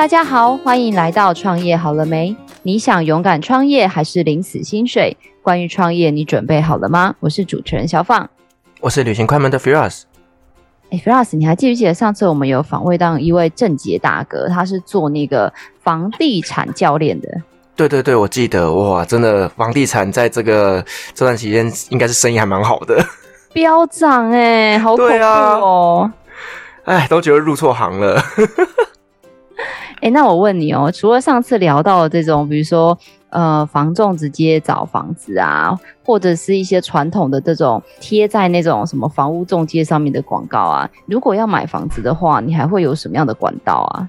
大家好，欢迎来到创业好了没？你想勇敢创业还是领死薪水？关于创业，你准备好了吗？我是主持人小放，我是旅行快门的 Firas。哎，Firas，你还记不记得上次我们有访问到一位正杰大哥，他是做那个房地产教练的。对对对，我记得哇，真的房地产在这个这段期间应该是生意还蛮好的，飙涨哎，好恐怖哦！哎、啊，都觉得入错行了。哎、那我问你哦，除了上次聊到的这种，比如说呃，房仲直接找房子啊，或者是一些传统的这种贴在那种什么房屋中介上面的广告啊，如果要买房子的话，你还会有什么样的管道啊？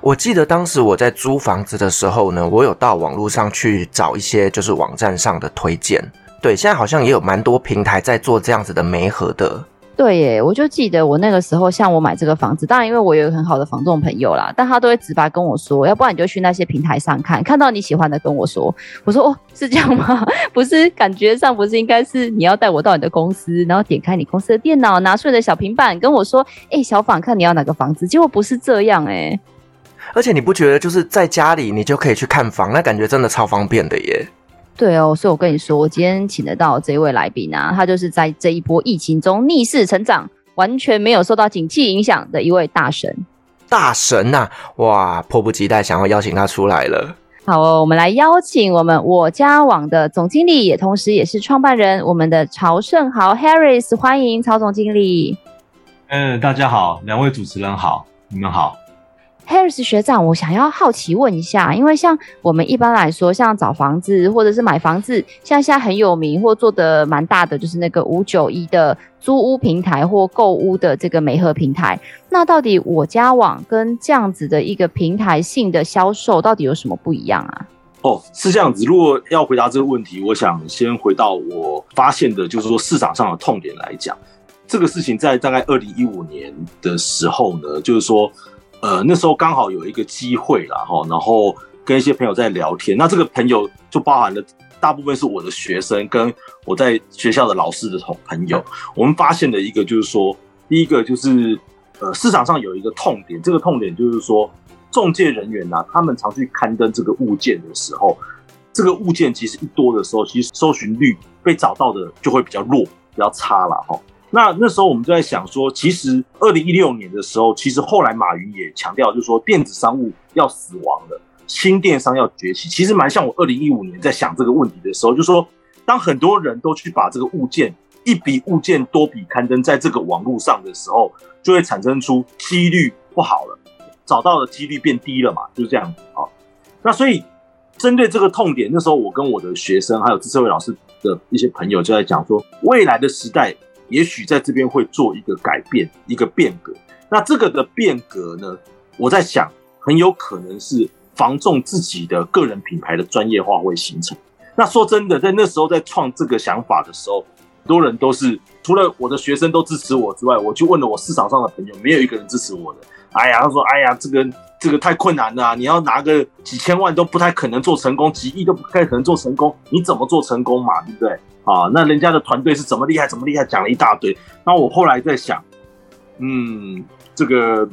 我记得当时我在租房子的时候呢，我有到网络上去找一些就是网站上的推荐。对，现在好像也有蛮多平台在做这样子的媒合的。对耶，我就记得我那个时候，像我买这个房子，当然因为我有个很好的房仲朋友啦，但他都会直白跟我说，要不然你就去那些平台上看，看到你喜欢的跟我说。我说哦，是这样吗？不是，感觉上不是应该是你要带我到你的公司，然后点开你公司的电脑，拿出你的小平板跟我说，哎，小访，看你要哪个房子？结果不是这样哎。而且你不觉得就是在家里你就可以去看房，那感觉真的超方便的耶。对哦，所以我跟你说，我今天请得到这位来宾啊，他就是在这一波疫情中逆势成长，完全没有受到景气影响的一位大神。大神呐、啊，哇，迫不及待想要邀请他出来了。好哦，我们来邀请我们我家网的总经理，也同时也是创办人，我们的曹胜豪 Harris，欢迎曹总经理。嗯，大家好，两位主持人好，你们好。Harris 学长，我想要好奇问一下，因为像我们一般来说，像找房子或者是买房子，像现在很有名或做得蛮大的，就是那个五九一的租屋平台或购屋的这个媒合平台。那到底我家网跟这样子的一个平台性的销售，到底有什么不一样啊？哦，是这样子。如果要回答这个问题，我想先回到我发现的，就是说市场上的痛点来讲，这个事情在大概二零一五年的时候呢，就是说。呃，那时候刚好有一个机会啦，哈，然后跟一些朋友在聊天。那这个朋友就包含了大部分是我的学生，跟我在学校的老师的同朋友。我们发现了一个就是说，第一个就是呃，市场上有一个痛点，这个痛点就是说，中介人员呐，他们常去刊登这个物件的时候，这个物件其实一多的时候，其实搜寻率被找到的就会比较弱，比较差了，哈。那那时候我们就在想说，其实二零一六年的时候，其实后来马云也强调，就是说电子商务要死亡了，新电商要崛起。其实蛮像我二零一五年在想这个问题的时候，就是说当很多人都去把这个物件一笔物件多笔刊登在这个网络上的时候，就会产生出几率不好了，找到的几率变低了嘛，就是这样子啊。那所以针对这个痛点，那时候我跟我的学生还有资策会老师的一些朋友就在讲说，未来的时代。也许在这边会做一个改变，一个变革。那这个的变革呢，我在想，很有可能是防重自己的个人品牌的专业化会形成。那说真的，在那时候在创这个想法的时候，很多人都是除了我的学生都支持我之外，我去问了我市场上的朋友，没有一个人支持我的。哎呀，他说：“哎呀，这个这个太困难了，你要拿个几千万都不太可能做成功，几亿都不太可能做成功，你怎么做成功嘛？对不对？”啊，那人家的团队是怎么厉害，怎么厉害，讲了一大堆。那我后来在想，嗯，这个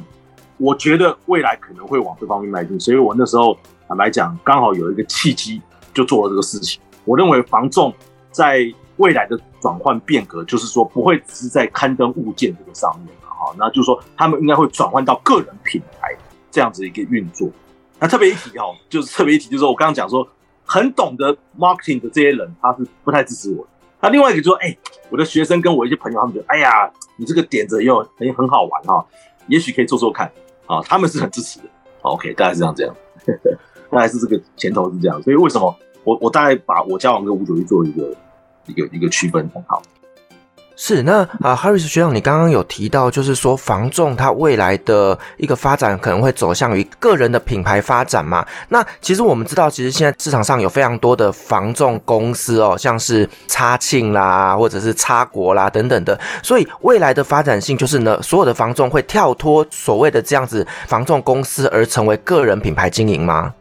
我觉得未来可能会往这方面迈进，所以我那时候坦白讲，刚好有一个契机，就做了这个事情。我认为房仲在未来的转换变革，就是说不会只是在刊登物件这个上面那就是说他们应该会转换到个人品牌这样子一个运作。那特别一提哈，就是特别一提，就是我刚刚讲说。很懂得 marketing 的这些人，他是不太支持我的。那另外一个就说，哎、我的学生跟我一些朋友，他们觉得，哎呀，你这个点子又很很好玩哈，也许可以做做看啊。他们是很支持的。OK，大概是这样这样，大概是这个前头是这样。所以为什么我我大概把我交往跟五九一做一个一个一个区分很好。是那啊，Harris 学长，你刚刚有提到，就是说房仲它未来的一个发展可能会走向于个人的品牌发展嘛？那其实我们知道，其实现在市场上有非常多的房仲公司哦，像是差庆啦，或者是差国啦等等的。所以未来的发展性就是呢，所有的房仲会跳脱所谓的这样子房仲公司，而成为个人品牌经营吗？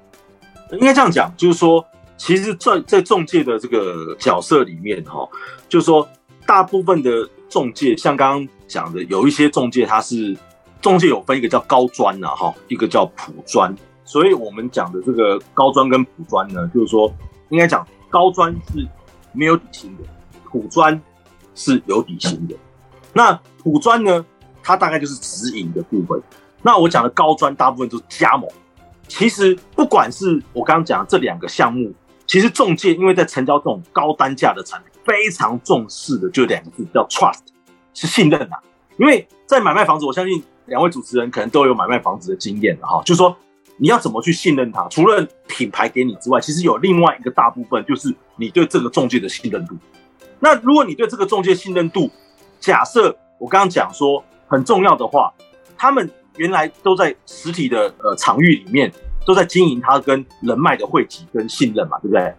应该这样讲，就是说，其实在在中介的这个角色里面哈，就是说。大部分的中介，像刚刚讲的，有一些中介，它是中介有分一个叫高专呐，哈，一个叫普专。所以我们讲的这个高专跟普专呢，就是说应该讲高专是没有底薪的，普专是有底薪的。那普专呢，它大概就是直营的部分。那我讲的高专大部分都是加盟。其实不管是我刚刚讲的这两个项目，其实中介因为在成交这种高单价的产品，非常重视的就两个字叫 trust，是信任啊。因为在买卖房子，我相信两位主持人可能都有买卖房子的经验了哈，就是说你要怎么去信任他，除了品牌给你之外，其实有另外一个大部分就是你对这个中介的信任度。那如果你对这个中介信任度，假设我刚刚讲说很重要的话，他们。原来都在实体的呃场域里面，都在经营他跟人脉的汇集跟信任嘛，对不对？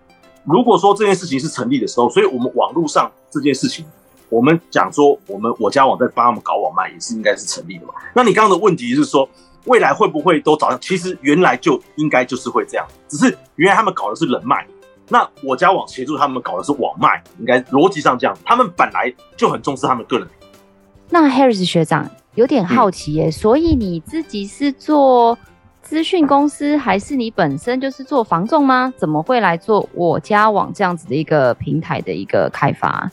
如果说这件事情是成立的时候，所以我们网络上这件事情，我们讲说我们我家网在帮他们搞网卖，也是应该是成立的嘛。那你刚刚的问题是说，未来会不会都找？其实原来就应该就是会这样，只是原来他们搞的是人脉，那我家网协助他们搞的是网卖，应该逻辑上这样，他们本来就很重视他们个人。那 Harris 学长。有点好奇耶，所以你自己是做资讯公司，还是你本身就是做房仲吗？怎么会来做我家网这样子的一个平台的一个开发？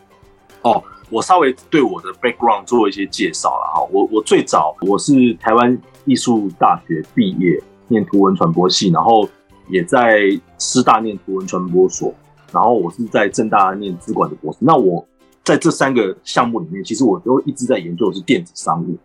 哦，我稍微对我的 background 做一些介绍了哈。我我最早我是台湾艺术大学毕业，念图文传播系，然后也在师大念图文传播所，然后我是在政大念资管的博士。那我在这三个项目里面，其实我都一直在研究的是电子商务。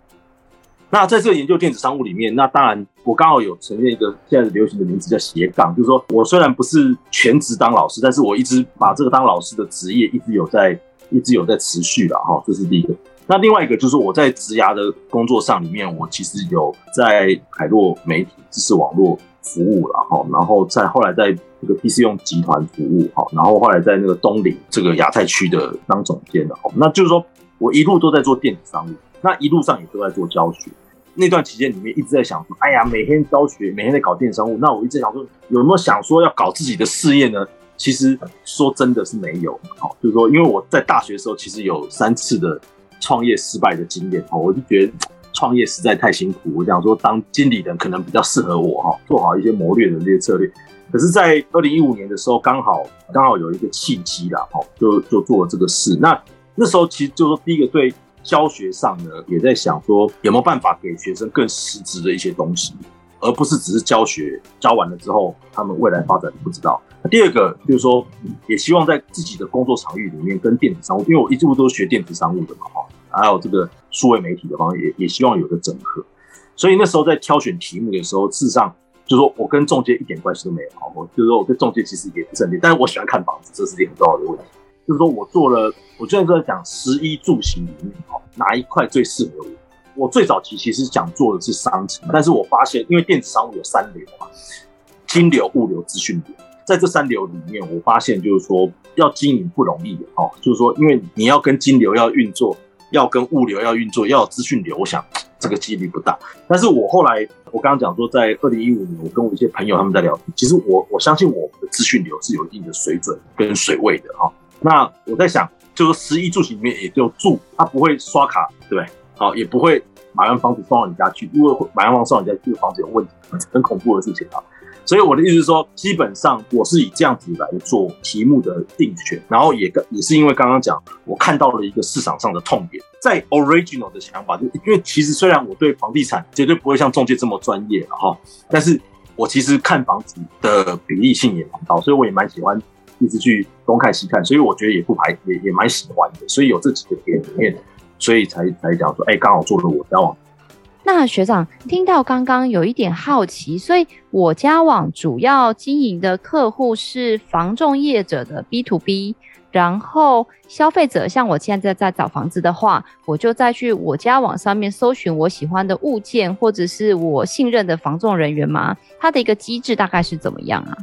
那在这个研究电子商务里面，那当然我刚好有承认一个现在流行的名字叫斜杠，就是说我虽然不是全职当老师，但是我一直把这个当老师的职业一直有在一直有在持续了哈，这是第一个。那另外一个就是我在职涯的工作上里面，我其实有在海洛媒体知识网络服务了哈，然后在后来在这个 PC 用集团服务哈，然后后来在那个东岭这个亚太区的当总监的哈，那就是说我一路都在做电子商务。那一路上也都在做教学，那段期间里面一直在想说，哎呀，每天教学，每天在搞电商务。那我一直想说，有没有想说要搞自己的事业呢？其实说真的是没有，好，就是说，因为我在大学的时候其实有三次的创业失败的经验，哦，我就觉得创业实在太辛苦。我想说，当经理人可能比较适合我，哈，做好一些谋略的这些策略。可是，在二零一五年的时候，刚好刚好有一个契机啦，哈，就就做了这个事。那那时候其实就是说，第一个对。教学上呢，也在想说有没有办法给学生更实质的一些东西，而不是只是教学，教完了之后他们未来发展不知道。第二个就是说，也希望在自己的工作场域里面跟电子商务，因为我一直都是学电子商务的嘛，哈，还有这个数位媒体的方面，也也希望有个整合。所以那时候在挑选题目的时候，事实上就是说我跟中介一点关系都没有，哈，我就是说我跟中介其实也不是很，但是我喜欢看房子，这是一个很重要的问题。就是说我做了，我现在都在讲食衣住行里面，哈，哪一块最适合我？我最早期其实想做的是商城，但是我发现，因为电子商务有三流嘛，金流、物流、资讯流，在这三流里面，我发现就是说要经营不容易，哈，就是说因为你要跟金流要运作，要跟物流要运作，要有资讯流，我想这个几率不大。但是我后来，我刚刚讲说，在二零一五年，我跟我一些朋友他们在聊，其实我我相信我们的资讯流是有一定的水准跟水位的，哈。那我在想，就是十一住行里面也就住，他不会刷卡，对不对？好，也不会买完房子送到你家去。如果买完房子送到你家去，房子有问题，很恐怖的事情啊。所以我的意思是说，基本上我是以这样子来做题目的定选，然后也跟也是因为刚刚讲，我看到了一个市场上的痛点，在 original 的想法，就因为其实虽然我对房地产绝对不会像中介这么专业哈，但是我其实看房子的比例性也蛮高，所以我也蛮喜欢。一直去东看西看，所以我觉得也不排也也蛮喜欢的，所以有这几个点里面，所以才才讲说，哎、欸，刚好做了我家网。那学长听到刚刚有一点好奇，所以我家网主要经营的客户是房仲业者的 B to B，然后消费者像我现在在找房子的话，我就再去我家网上面搜寻我喜欢的物件，或者是我信任的房仲人员吗？它的一个机制大概是怎么样啊？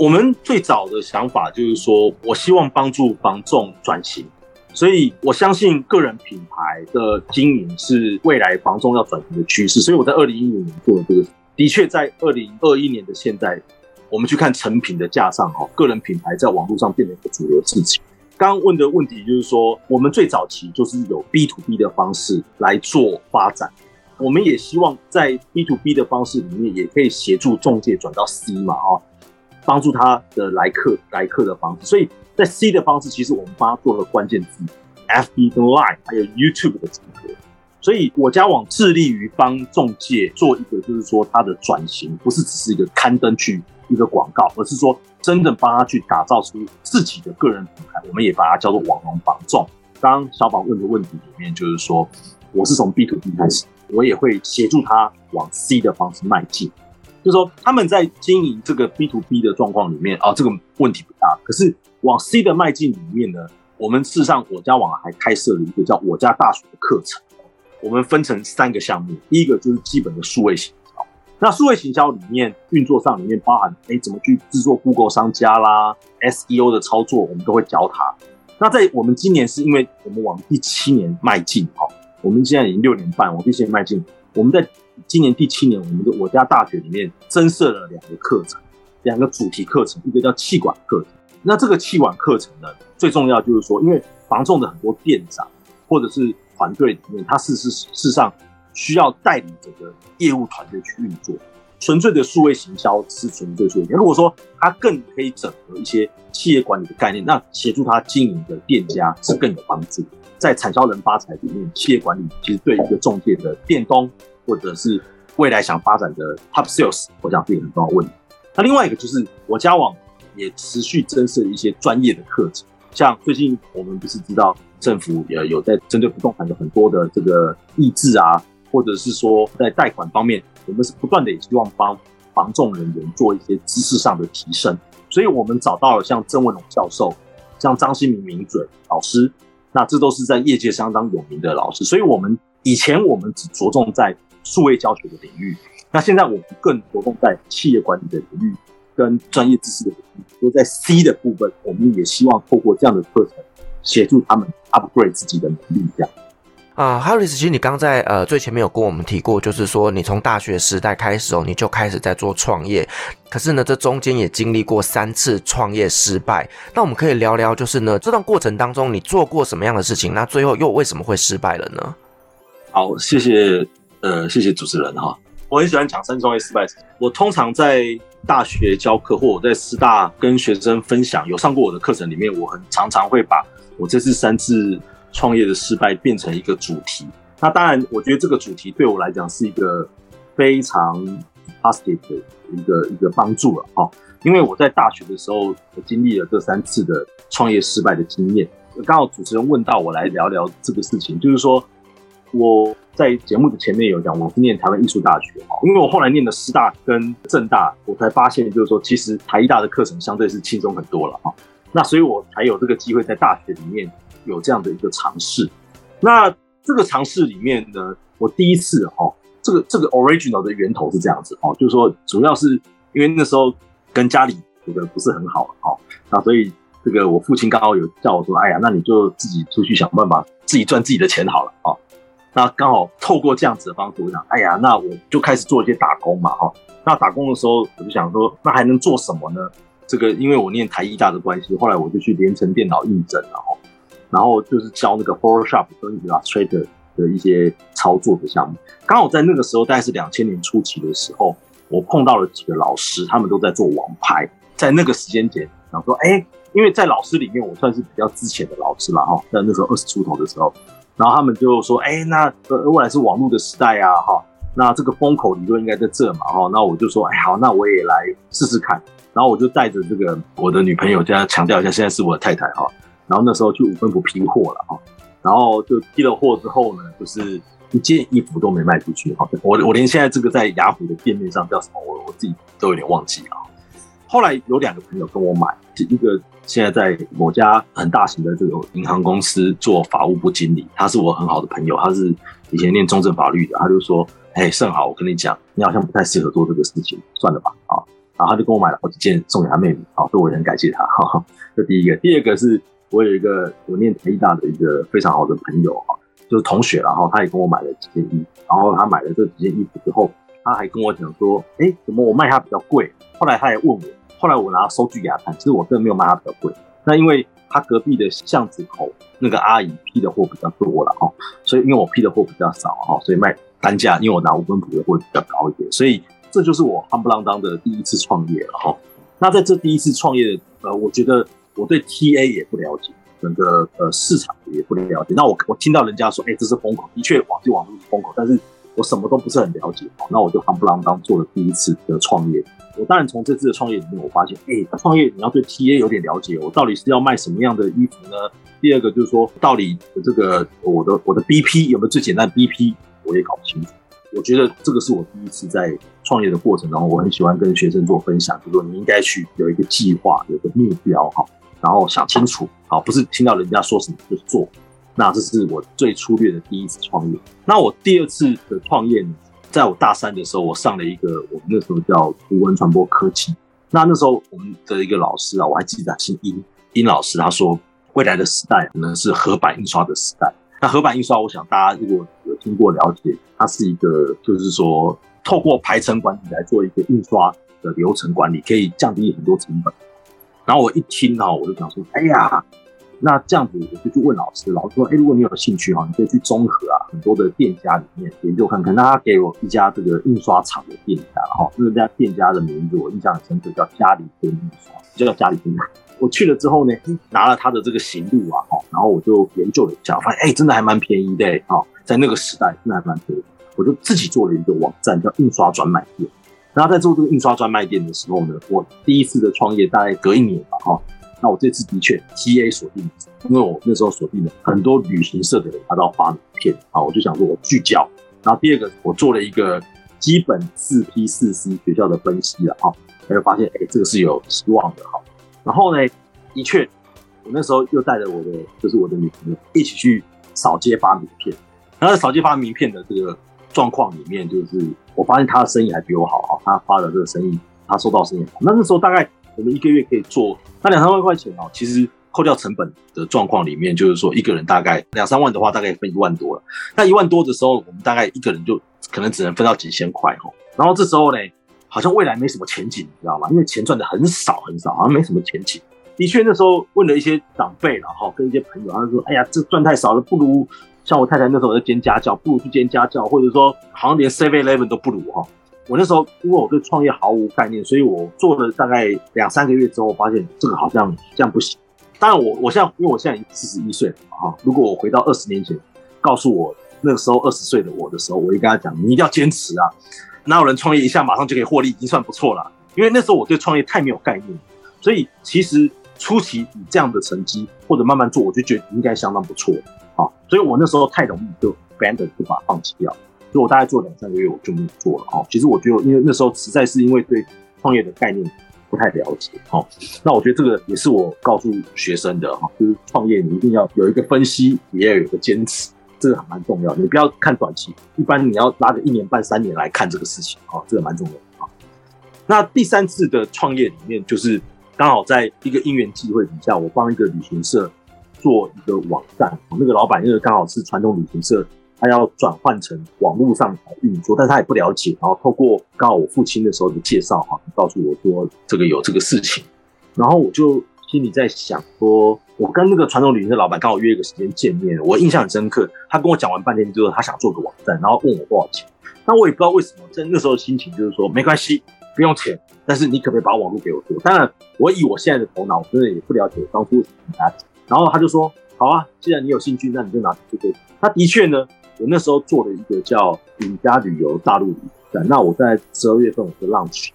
我们最早的想法就是说，我希望帮助房仲转型，所以我相信个人品牌的经营是未来房仲要转型的趋势。所以我在二零一五年做了这个，的确在二零二一年的现在，我们去看成品的架上，哈，个人品牌在网络上变成一个主流事情。刚刚问的问题就是说，我们最早期就是有 B to B 的方式来做发展。我们也希望在 B to B 的方式里面，也可以协助中介转到 C 嘛，啊，帮助他的来客来客的方式。所以在 C 的方式，其实我们帮他做了关键字，FB 跟 Line 还有 YouTube 的整合。所以我家网致力于帮中介做一个，就是说他的转型，不是只是一个刊登去一个广告，而是说真正帮他去打造出自己的个人品牌。我们也把它叫做网红榜众。刚刚小宝问的问题里面，就是说我是从 B to B 开始。我也会协助他往 C 的方式迈进，就是说他们在经营这个 B to B 的状况里面啊，这个问题不大。可是往 C 的迈进里面呢，我们事实上我家网还开设了一个叫我家大学的课程，我们分成三个项目，第一个就是基本的数位行销，那数位行销里面运作上里面包含哎怎么去制作 Google 商家啦，SEO 的操作，我们都会教他。那在我们今年是因为我们往第七年迈进哈。我们现在已经六年半，我们现在迈进。我们在今年第七年，我们的我家大学里面增设了两个课程，两个主题课程，一个叫气管课程。那这个气管课程呢，最重要就是说，因为房仲的很多店长或者是团队里面，他事实事实上需要带领整个业务团队去运作。纯粹的数位行销是纯粹数位。如果说他更可以整合一些企业管理的概念，那协助他经营的店家是更有帮助。在产销人发财里面，企业管理其实对一个中介的店东，或者是未来想发展的 top sales，我想这也很重要问题。那另外一个就是我家网也持续增设一些专业的课程，像最近我们不是知道政府也有在针对不动产有很多的这个抑制啊，或者是说在贷款方面，我们是不断的也希望帮房仲人员做一些知识上的提升，所以我们找到了像郑文龙教授，像张新明名嘴老师。那这都是在业界相当有名的老师，所以我们以前我们只着重在数位教学的领域，那现在我们更着重在企业管理的领域跟专业知识的领域，都在 C 的部分，我们也希望透过这样的课程协助他们 upgrade 自己的能力，这样。啊、uh，Harris，其实你刚在呃最前面有跟我们提过，就是说你从大学时代开始哦，你就开始在做创业，可是呢，这中间也经历过三次创业失败。那我们可以聊聊，就是呢这段过程当中你做过什么样的事情？那最后又为什么会失败了呢？好，谢谢呃谢谢主持人哈，我很喜欢讲三创业失败。我通常在大学教课或我在师大跟学生分享，有上过我的课程里面，我很常常会把我这次三次。创业的失败变成一个主题，那当然，我觉得这个主题对我来讲是一个非常 positive 的一个一个帮助了哈。因为我在大学的时候，我经历了这三次的创业失败的经验。刚好主持人问到我来聊聊这个事情，就是说我在节目的前面有讲，我是念台湾艺术大学哈，因为我后来念的师大跟政大，我才发现就是说，其实台艺大的课程相对是轻松很多了哈。那所以我才有这个机会在大学里面。有这样的一个尝试，那这个尝试里面呢，我第一次哈，这个这个 original 的源头是这样子哦，就是说主要是因为那时候跟家里觉得不是很好哈，那所以这个我父亲刚好有叫我说，哎呀，那你就自己出去想办法，自己赚自己的钱好了啊。那刚好透过这样子的方式，我想，哎呀，那我就开始做一些打工嘛哈。那打工的时候，我就想说，那还能做什么呢？这个因为我念台艺大的关系，后来我就去联成电脑应征了哈。然后就是教那个 Photoshop 跟 Illustrator 的一些操作的项目。刚好在那个时候，大概是两千年初期的时候，我碰到了几个老师，他们都在做网拍。在那个时间点，想说，哎，因为在老师里面，我算是比较资浅的老师了哈。在那时候二十出头的时候，然后他们就说，哎，那呃未来是网络的时代啊，哈，那这个风口理论应该在这嘛，哈。那我就说，哎，好，那我也来试试看。然后我就带着这个我的女朋友，这样强调一下，现在是我的太太哈。然后那时候去五分埔批货了哈，然后就批了货之后呢，就是一件衣服都没卖出去哈。我我连现在这个在雅虎的店面上叫什么，我我自己都有点忘记了。后来有两个朋友跟我买，一个现在在某家很大型的这个银行公司做法务部经理，他是我很好的朋友，他是以前念中正法律的，他就说：“哎，盛豪，我跟你讲，你好像不太适合做这个事情，算了吧。”啊，然后他就跟我买了好几件送给他妹妹，啊，所以我也很感谢他。哈哈，这第一个，第二个是。我有一个我念台艺大的一个非常好的朋友哈，就是同学，然后他也跟我买了几件衣服，然后他买了这几件衣服之后，他还跟我讲说，哎，怎么我卖他比较贵？后来他也问我，后来我拿收据给他看，其实我真的没有卖他比较贵，那因为他隔壁的巷子口那个阿姨批的货比较多了哈，所以因为我批的货比较少哈，所以卖单价，因为我拿五分谱的会比较高一点，所以这就是我夯不啷当的第一次创业了哈。那在这第一次创业，呃，我觉得我对 TA 也不了解，整个呃市场也不了解。那我我听到人家说，哎，这是风口，的确网际网络是风口，但是我什么都不是很了解，那我就夯不啷当做了第一次的创业。我当然从这次的创业里面，我发现，哎，创业你要对 TA 有点了解，我到底是要卖什么样的衣服呢？第二个就是说，到底这个我的我的 BP 有没有最简单的 BP，我也搞不清楚。我觉得这个是我第一次在创业的过程当中，我很喜欢跟学生做分享，就是说你应该去有一个计划，有个目标哈，然后想清楚，好，不是听到人家说什么就做。那这是我最粗略的第一次创业。那我第二次的创业呢，在我大三的时候，我上了一个我们那时候叫图文传播科技。那那时候我们的一个老师啊，我还记得姓殷，殷老师他说，未来的时代可能是合版印刷的时代。那合版印刷，我想大家如果有听过了解，它是一个就是说透过排程管理来做一个印刷的流程管理，可以降低很多成本。然后我一听哈，我就想说，哎呀，那这样子我就去问老师，老师说，哎，如果你有兴趣哈，你可以去综合啊很多的店家里面研究看看。那他给我一家这个印刷厂的店家哈，那家店家的名字我印象很深刻，叫嘉里天印刷，就叫嘉里天。我去了之后呢，拿了他的这个行录啊，哈然后我就研究了一下，发现哎，真的还蛮便宜的，哈，在那个时代真的还蛮便宜。我就自己做了一个网站，叫印刷专卖店。然后在做这个印刷专卖店的时候呢，我第一次的创业大概隔一年吧，哈。那我这次的确 TA 锁定，因为我那时候锁定了很多旅行社的人，他都要发名片啊，我就想说我聚焦。然后第二个，我做了一个基本四 P 四 C 学校的分析了，哈，他就发现哎，这个是有希望的，哈。然后呢，的确，我那时候又带着我的，就是我的女朋友一起去扫街发名片。然后扫街发名片的这个状况里面，就是我发现他的生意还比我好哈，他发的这个生意，他收到生意好。那那时候大概我们一个月可以做那两三万块钱哦。其实扣掉成本的状况里面，就是说一个人大概两三万的话，大概分一万多了。那一万多的时候，我们大概一个人就可能只能分到几千块哈。然后这时候呢，好像未来没什么前景，你知道吗？因为钱赚的很少很少，好像没什么前景。的确，那时候问了一些长辈，然后跟一些朋友，他说：“哎呀，这赚太少了，不如像我太太那时候在兼家教，不如去兼家教，或者说好像连 Seven Eleven 都不如哈。”我那时候因为我对创业毫无概念，所以我做了大概两三个月之后，发现这个好像这样不行。当然我，我现在因为我现在已经四十一岁了哈，如果我回到二十年前，告诉我那个时候二十岁的我的时候，我会跟他讲：“你一定要坚持啊！哪有人创业一下马上就可以获利，已经算不错了。”因为那时候我对创业太没有概念，所以其实。初期以这样的成绩或者慢慢做，我就觉得应该相当不错啊。所以我那时候太容易就 abandon 就把它放弃掉，所以我大概做两三个月我就没有做了啊。其实我觉得，因为那时候实在是因为对创业的概念不太了解，好，那我觉得这个也是我告诉学生的哈，就是创业你一定要有一个分析，也要有个坚持，这个还蛮重要。你不要看短期，一般你要拉个一年半三年来看这个事情啊，这个蛮重要的啊。那第三次的创业里面就是。刚好在一个因缘际会底下，我帮一个旅行社做一个网站。那个老板因为刚好是传统旅行社，他要转换成网络上来运作，但是他也不了解。然后透过刚好我父亲的时候的介绍，哈，告诉我说这个有这个事情。然后我就心里在想说，我跟那个传统旅行社老板刚好约一个时间见面，我印象很深刻。他跟我讲完半天之后，他想做个网站，然后问我多少钱。那我也不知道为什么，在那时候心情就是说没关系。不用钱，但是你可不可以把网络给我做？当然，我以我现在的头脑，我真的也不了解当初什么跟他讲。然后他就说：“好啊，既然你有兴趣，那你就拿去做。”他的确呢，我那时候做了一个叫“顶家旅游大陆旅站”。那我在十二月份我就 launch，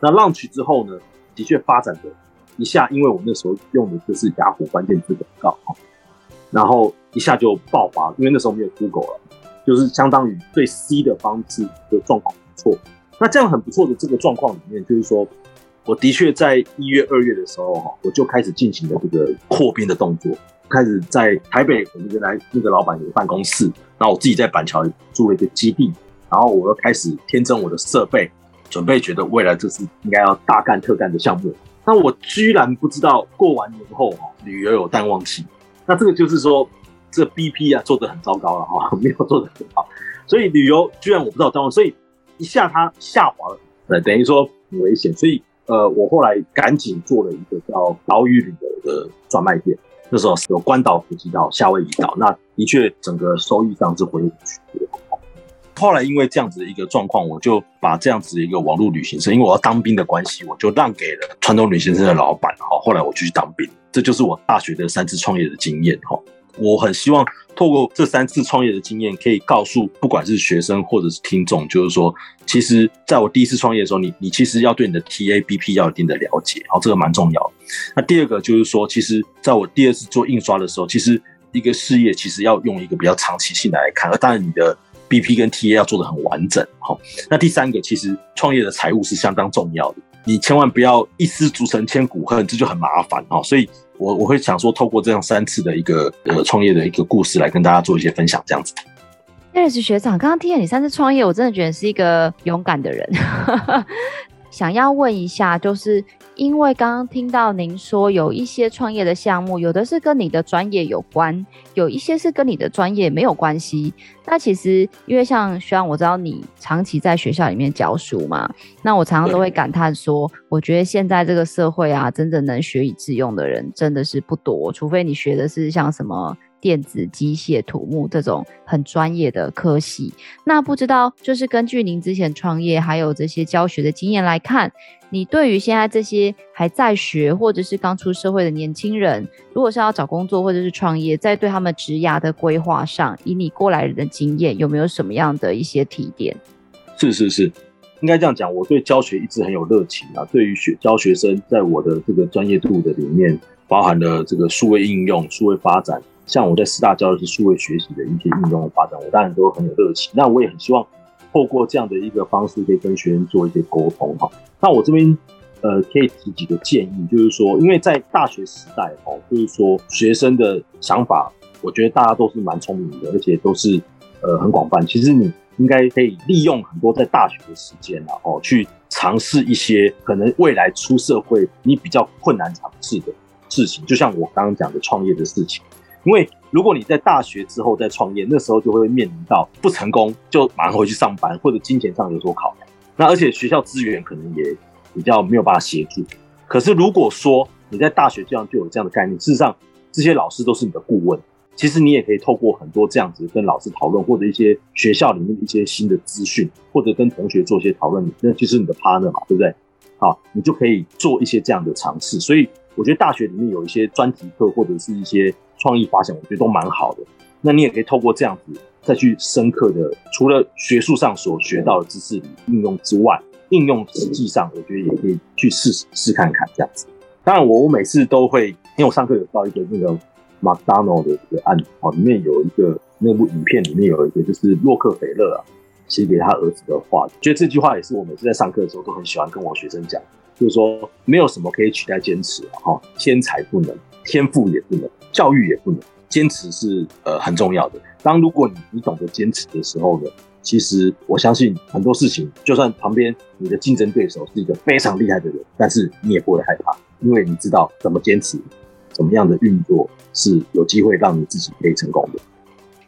那 launch 之后呢，的确发展的一下，因为我那时候用的就是雅虎关键字广告，然后一下就爆发，因为那时候没有 Google 了，就是相当于对 C 的方式的状况不错。那这样很不错的这个状况里面，就是说，我的确在一月、二月的时候，哈，我就开始进行了这个扩编的动作，开始在台北我们原来那个老板有办公室，那我自己在板桥租了一个基地，然后我又开始添增我的设备，准备觉得未来这是应该要大干特干的项目。那我居然不知道过完年后，哈，旅游有淡旺季，那这个就是说，这 BP 啊做得很糟糕了，哈，没有做得很好，所以旅游居然我不知道淡旺，所以。一下它下滑了，呃，等于说很危险，所以呃，我后来赶紧做了一个叫岛屿旅游的专卖店。那时候是有关岛、普吉岛、夏威夷岛，那的确整个收益上是回不去的。后来因为这样子的一个状况，我就把这样子的一个网络旅行社，因为我要当兵的关系，我就让给了传统旅行社的老板。好，后来我就去当兵，这就是我大学的三次创业的经验。哈，我很希望透过这三次创业的经验，可以告诉不管是学生或者是听众，就是说，其实在我第一次创业的时候，你你其实要对你的 TABP 要有一定的了解，好，这个蛮重要。那第二个就是说，其实在我第二次做印刷的时候，其实一个事业其实要用一个比较长期性来看，而当然你的。BP 跟 TA 要做得很完整，那第三个，其实创业的财务是相当重要的，你千万不要一失足成千古恨，这就很麻烦哈。所以我我会想说，透过这样三次的一个呃创业的一个故事，来跟大家做一些分享，这样子。Harris 学长，刚刚听了你三次创业，我真的觉得是一个勇敢的人。想要问一下，就是因为刚刚听到您说有一些创业的项目，有的是跟你的专业有关，有一些是跟你的专业没有关系。那其实因为像学长，我知道你长期在学校里面教书嘛，那我常常都会感叹说，我觉得现在这个社会啊，真正能学以致用的人真的是不多，除非你学的是像什么。电子、机械、土木这种很专业的科系，那不知道就是根据您之前创业还有这些教学的经验来看，你对于现在这些还在学或者是刚出社会的年轻人，如果是要找工作或者是创业，在对他们职涯的规划上，以你过来人的经验，有没有什么样的一些提点？是是是，应该这样讲，我对教学一直很有热情啊。对于学教学生，在我的这个专业度的里面，包含了这个数位应用、数位发展。像我在师大教的是数位学习的一些应用的发展，我当然都很有热情。那我也很希望透过这样的一个方式，可以跟学生做一些沟通哈。那我这边呃可以提几个建议，就是说，因为在大学时代哦，就是说学生的想法，我觉得大家都是蛮聪明的，而且都是呃很广泛。其实你应该可以利用很多在大学的时间，然后去尝试一些可能未来出社会你比较困难尝试的事情，就像我刚刚讲的创业的事情。因为如果你在大学之后再创业，那时候就会面临到不成功就马上回去上班，或者金钱上有所考量。那而且学校资源可能也比较没有办法协助。可是如果说你在大学这样就有这样的概念，事实上这些老师都是你的顾问，其实你也可以透过很多这样子跟老师讨论，或者一些学校里面的一些新的资讯，或者跟同学做一些讨论，那就是你的 partner 嘛，对不对？好，你就可以做一些这样的尝试。所以我觉得大学里面有一些专题课或者是一些。创意发现，我觉得都蛮好的。那你也可以透过这样子再去深刻的，除了学术上所学到的知识里应用之外，应用实际上，我觉得也可以去试试看看这样子。当然，我我每次都会，因为我上课有到一个那个麦当劳的一个案子哦，里面有一个那部影片里面有一个就是洛克菲勒啊写给他儿子的话，觉得这句话也是我每次在上课的时候都很喜欢跟我学生讲，就是说没有什么可以取代坚持哈，天才不能，天赋也不能。教育也不能，坚持是呃很重要的。当如果你你懂得坚持的时候呢，其实我相信很多事情，就算旁边你的竞争对手是一个非常厉害的人，但是你也不会害怕，因为你知道怎么坚持，怎么样的运作是有机会让你自己可以成功的。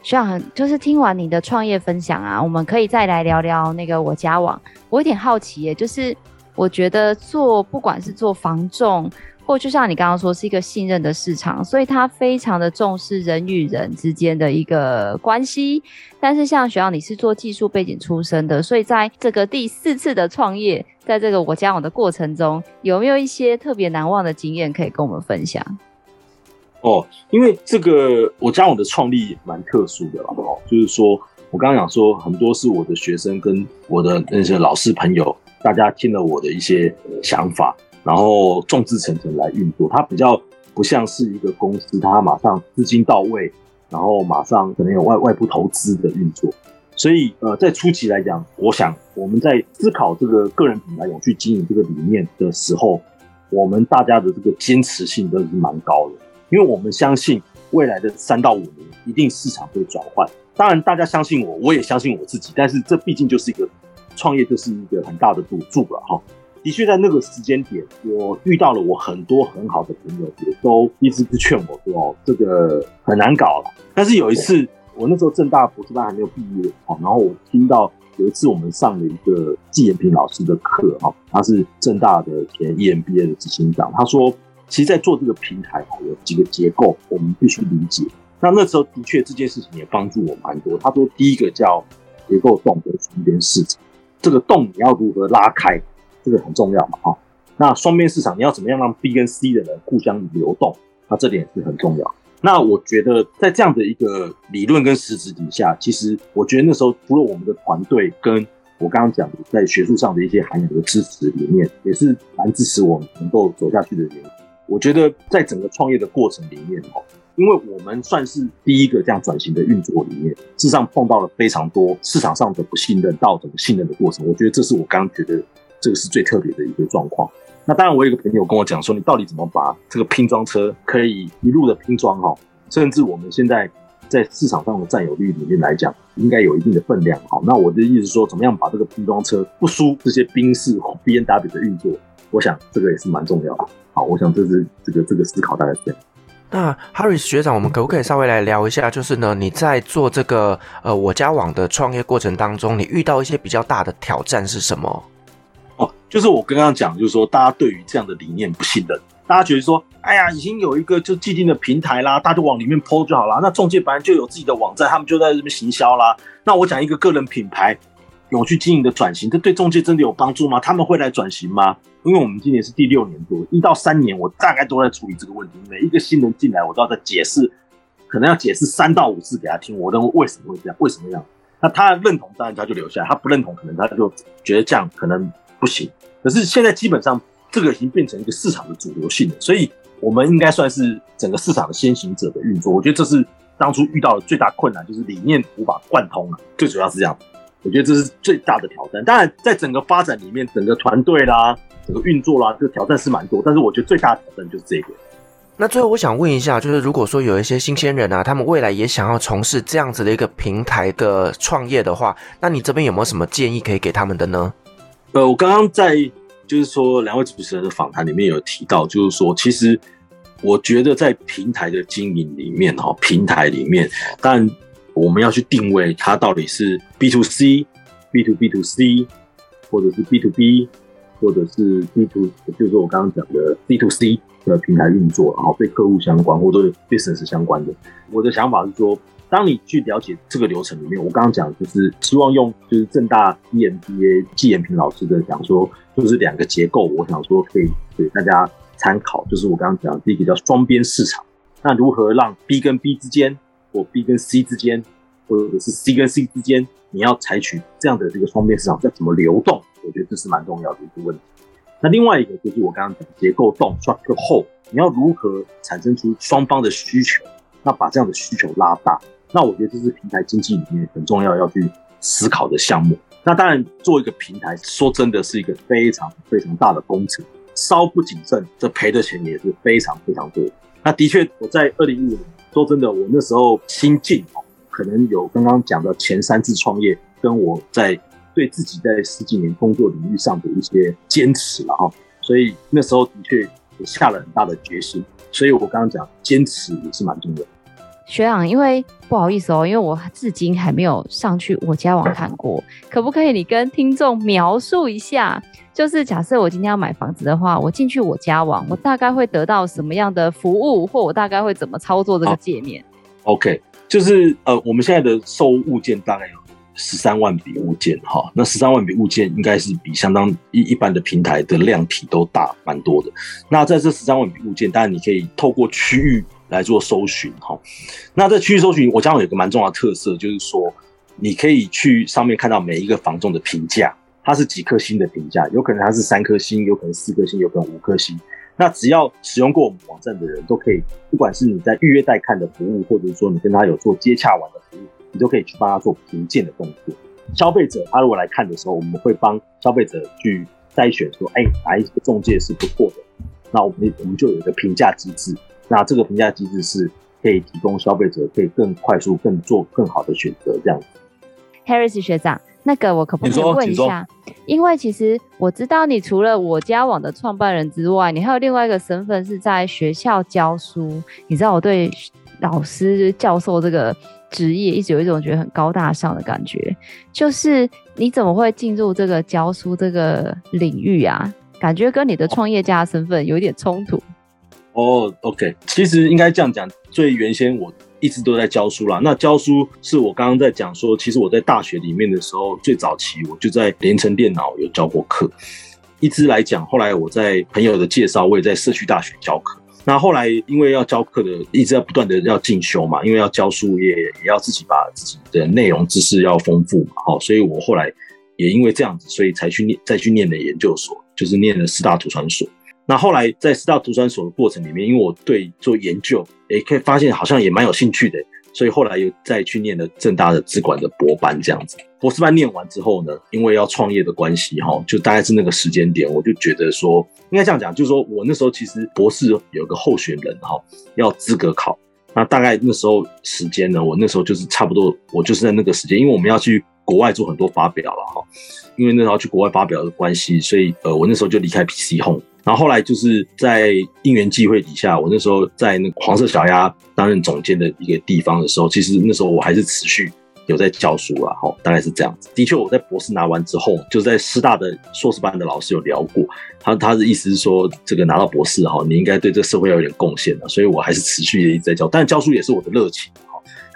学长，就是听完你的创业分享啊，我们可以再来聊聊那个我家网。我有点好奇耶，就是我觉得做不管是做房仲。或就像你刚刚说，是一个信任的市场，所以他非常的重视人与人之间的一个关系。但是像学长，你是做技术背景出身的，所以在这个第四次的创业，在这个我加我的过程中，有没有一些特别难忘的经验可以跟我们分享？哦，因为这个我加我的创立蛮特殊的哦，就是说我刚刚讲说，很多是我的学生跟我的那些老师朋友，大家听了我的一些想法。然后众志成城来运作，它比较不像是一个公司，它马上资金到位，然后马上可能有外外部投资的运作。所以，呃，在初期来讲，我想我们在思考这个个人品牌永续经营这个理念的时候，我们大家的这个坚持性都是蛮高的，因为我们相信未来的三到五年一定市场会转换。当然，大家相信我，我也相信我自己，但是这毕竟就是一个创业，就是一个很大的赌注了哈。的确，在那个时间点，我遇到了我很多很好的朋友，也都一直是劝我说：“哦，这个很难搞了。”但是有一次，我那时候正大博士班还没有毕业哦，然后我听到有一次我们上了一个季延平老师的课，哈，他是正大的前 EMBA 的执行长，他说：“其实，在做这个平台，有几个结构，我们必须理解。”那那时候的确，这件事情也帮助我蛮多。他说：“第一个叫结构洞的双边市场，这个洞你要如何拉开，这个很重要嘛，哈。那双边市场你要怎么样让 B 跟 C 的人互相流动？那这点是很重要。那我觉得在这样的一个理论跟实质底下，其实我觉得那时候除了我们的团队跟我刚刚讲的在学术上的一些涵养的支持里面，也是蛮支持我们能够走下去的原因。我觉得在整个创业的过程里面，哦，因为我们算是第一个这样转型的运作里面，事实上碰到了非常多市场上的不信任到整个信任的过程。我觉得这是我刚刚觉得这个是最特别的一个状况。那当然，我有一个朋友跟我讲说，你到底怎么把这个拼装车可以一路的拼装哈，甚至我们现在在市场上的占有率里面来讲，应该有一定的分量哈。那我的意思说，怎么样把这个拼装车不输这些宾士或 B N W 的运作？我想这个也是蛮重要的。好，我想这是这个这个思考大概是这样。那 Harris 学长，我们可不可以稍微来聊一下？就是呢，你在做这个呃我家网的创业过程当中，你遇到一些比较大的挑战是什么？哦，就是我刚刚讲，就是说大家对于这样的理念不信任，大家觉得说，哎呀，已经有一个就既定的平台啦，大家就往里面 PO 就好啦。那中介本来就有自己的网站，他们就在这边行销啦。那我讲一个个人品牌有去经营的转型，这对中介真的有帮助吗？他们会来转型吗？因为我们今年是第六年多，一到三年，我大概都在处理这个问题。每一个新人进来，我都要在解释，可能要解释三到五次给他听，我认为为什么会这样，为什么这样。那他认同，当然他就留下来；他不认同，可能他就觉得这样可能。不行，可是现在基本上这个已经变成一个市场的主流性了，所以我们应该算是整个市场的先行者的运作。我觉得这是当初遇到的最大困难，就是理念无法贯通了。最主要是这样，我觉得这是最大的挑战。当然，在整个发展里面，整个团队啦，整个运作啦，这个挑战是蛮多。但是我觉得最大的挑战就是这个。那最后我想问一下，就是如果说有一些新鲜人啊，他们未来也想要从事这样子的一个平台的创业的话，那你这边有没有什么建议可以给他们的呢？呃，我刚刚在就是说两位主持人的访谈里面有提到，就是说，其实我觉得在平台的经营里面，哈，平台里面，但我们要去定位它到底是 B to C、B to B to C，或者是 B to B，或者是 B to，就是我刚刚讲的 B to C 的平台运作，然后对客户相关或者 business 相关的。我的想法是说。当你去了解这个流程里面，我刚刚讲就是希望用就是正大 EMBA 季延平老师的讲说，就是两个结构，我想说可以给大家参考。就是我刚刚讲第一个叫双边市场，那如何让 B 跟 B 之间，或 B 跟 C 之间，或者是 C 跟 C 之间，你要采取这样的这个双边市场，要怎么流动？我觉得这是蛮重要的一个问题。那另外一个就是我刚刚讲结构洞 structure hole，你要如何产生出双方的需求，那把这样的需求拉大。那我觉得这是平台经济里面很重要要去思考的项目。那当然，做一个平台，说真的是一个非常非常大的工程，稍不谨慎，这赔的钱也是非常非常多。那的确，我在二零一五年，说真的，我那时候心境哦，可能有刚刚讲的前三次创业，跟我在对自己在十几年工作领域上的一些坚持了哈。所以那时候的确也下了很大的决心。所以我刚刚讲坚持也是蛮重要的。学长，因为不好意思哦，因为我至今还没有上去我家网看过，可不可以你跟听众描述一下？就是假设我今天要买房子的话，我进去我家网，我大概会得到什么样的服务，或我大概会怎么操作这个界面？OK，就是呃，我们现在的售物件大概有十三万笔物件哈，那十三万笔物件应该是比相当一一般的平台的量体都大蛮多的。那在这十三万笔物件，当然你可以透过区域。来做搜寻哈，那在区域搜寻，我将有一个蛮重要的特色，就是说你可以去上面看到每一个房仲的评价，它是几颗星的评价，有可能它是三颗星，有可能四颗星，有可能五颗星。那只要使用过我们网站的人都可以，不管是你在预约带看的服务，或者是说你跟他有做接洽完的服务，你都可以去帮他做评鉴的动作。消费者他如果来看的时候，我们会帮消费者去筛选说，哎，哪一个中介是不错的，那我们我们就有一个评价机制。那这个评价机制是可以提供消费者可以更快速、更做更好的选择，这样子。Harris 学长，那个我可不可以问一下？因为其实我知道你除了我家网的创办人之外，你还有另外一个身份是在学校教书。你知道我对老师、教授这个职业一直有一种觉得很高大上的感觉，就是你怎么会进入这个教书这个领域啊？感觉跟你的创业家的身份有一点冲突。哦、，OK，其实应该这样讲，最原先我一直都在教书啦。那教书是我刚刚在讲说，其实我在大学里面的时候，最早期我就在联成电脑有教过课。一直来讲，后来我在朋友的介绍，我也在社区大学教课。那后来因为要教课的，一直要不断的要进修嘛，因为要教书也也要自己把自己的内容知识要丰富嘛，好，所以我后来也因为这样子，所以才去念再去念的研究所，就是念了四大图传所。那后来在师大图传所的过程里面，因为我对做研究，也可以发现好像也蛮有兴趣的。所以后来又再去念了正大的资管的博班，这样子。博士班念完之后呢，因为要创业的关系，哈，就大概是那个时间点，我就觉得说，应该这样讲，就是说我那时候其实博士有个候选人，哈，要资格考。那大概那时候时间呢，我那时候就是差不多，我就是在那个时间，因为我们要去国外做很多发表了，哈。因为那时候去国外发表的关系，所以呃，我那时候就离开 PC Home。然后后来就是在因缘际会底下，我那时候在那个黄色小鸭担任总监的一个地方的时候，其实那时候我还是持续有在教书啊，哈，大概是这样子。的确，我在博士拿完之后，就在师大的硕士班的老师有聊过，他他的意思是说，这个拿到博士哈，你应该对这个社会要有点贡献的，所以我还是持续的一直在教，但教书也是我的热情。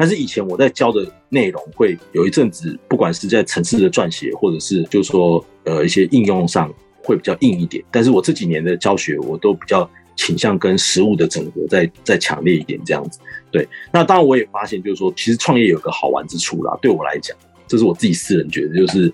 但是以前我在教的内容会有一阵子，不管是在城市的撰写，或者是就是说呃一些应用上。会比较硬一点，但是我这几年的教学，我都比较倾向跟实物的整合再再强烈一点这样子。对，那当然我也发现，就是说，其实创业有个好玩之处啦。对我来讲，这是我自己私人觉得，就是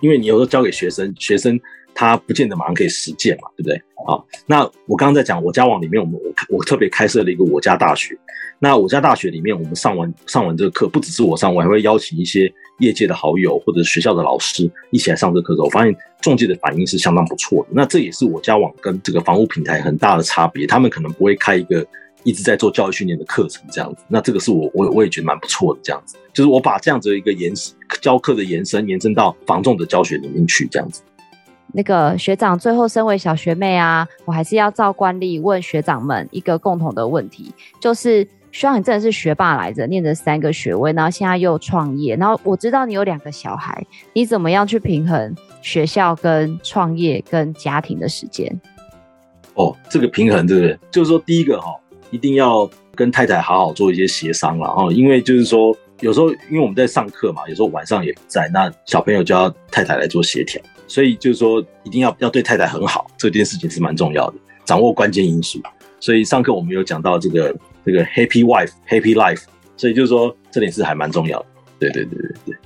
因为你有时候教给学生，学生他不见得马上可以实践嘛，对不对？啊，那我刚刚在讲我家网里面，我们我我特别开设了一个我家大学。那我家大学里面，我们上完上完这个课，不只是我上，我还会邀请一些。业界的好友或者学校的老师一起来上这课的时候，我发现中介的反应是相当不错的。那这也是我家网跟这个房屋平台很大的差别。他们可能不会开一个一直在做教育训练的课程这样子。那这个是我我我也觉得蛮不错的这样子。就是我把这样子的一个延教课的延伸延伸到房仲的教学里面去这样子。那个学长最后身为小学妹啊，我还是要照惯例问学长们一个共同的问题，就是。希望你真的是学霸来着，念着三个学位，然后现在又创业，然后我知道你有两个小孩，你怎么样去平衡学校跟创业跟家庭的时间？哦，这个平衡，对不对？就是说，第一个哈，一定要跟太太好好做一些协商了哈，因为就是说，有时候因为我们在上课嘛，有时候晚上也不在，那小朋友就要太太来做协调，所以就是说，一定要要对太太很好，这件事情是蛮重要的，掌握关键因素。所以上课我们有讲到这个。这个 Happy Wife Happy Life，所以就是说这点是还蛮重要的。对对对对对，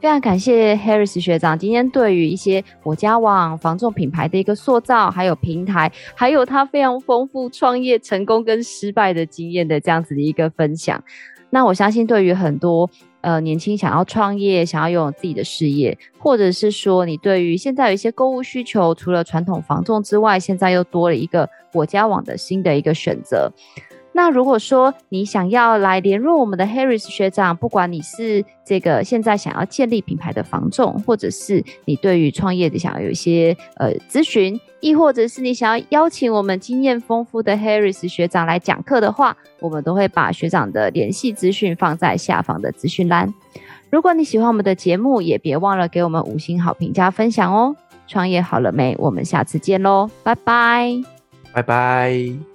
非常感谢 Harris 学长今天对于一些我家网房仲品牌的一个塑造，还有平台，还有他非常丰富创业成功跟失败的经验的这样子的一个分享。那我相信对于很多呃年轻想要创业、想要拥有自己的事业，或者是说你对于现在有一些购物需求，除了传统房仲之外，现在又多了一个我家网的新的一个选择。那如果说你想要来联络我们的 Harris 学长，不管你是这个现在想要建立品牌的房仲，或者是你对于创业的想要有一些呃咨询，亦或者是你想要邀请我们经验丰富的 Harris 学长来讲课的话，我们都会把学长的联系资讯放在下方的资讯栏。如果你喜欢我们的节目，也别忘了给我们五星好评加分享哦。创业好了没？我们下次见喽，拜拜，拜拜。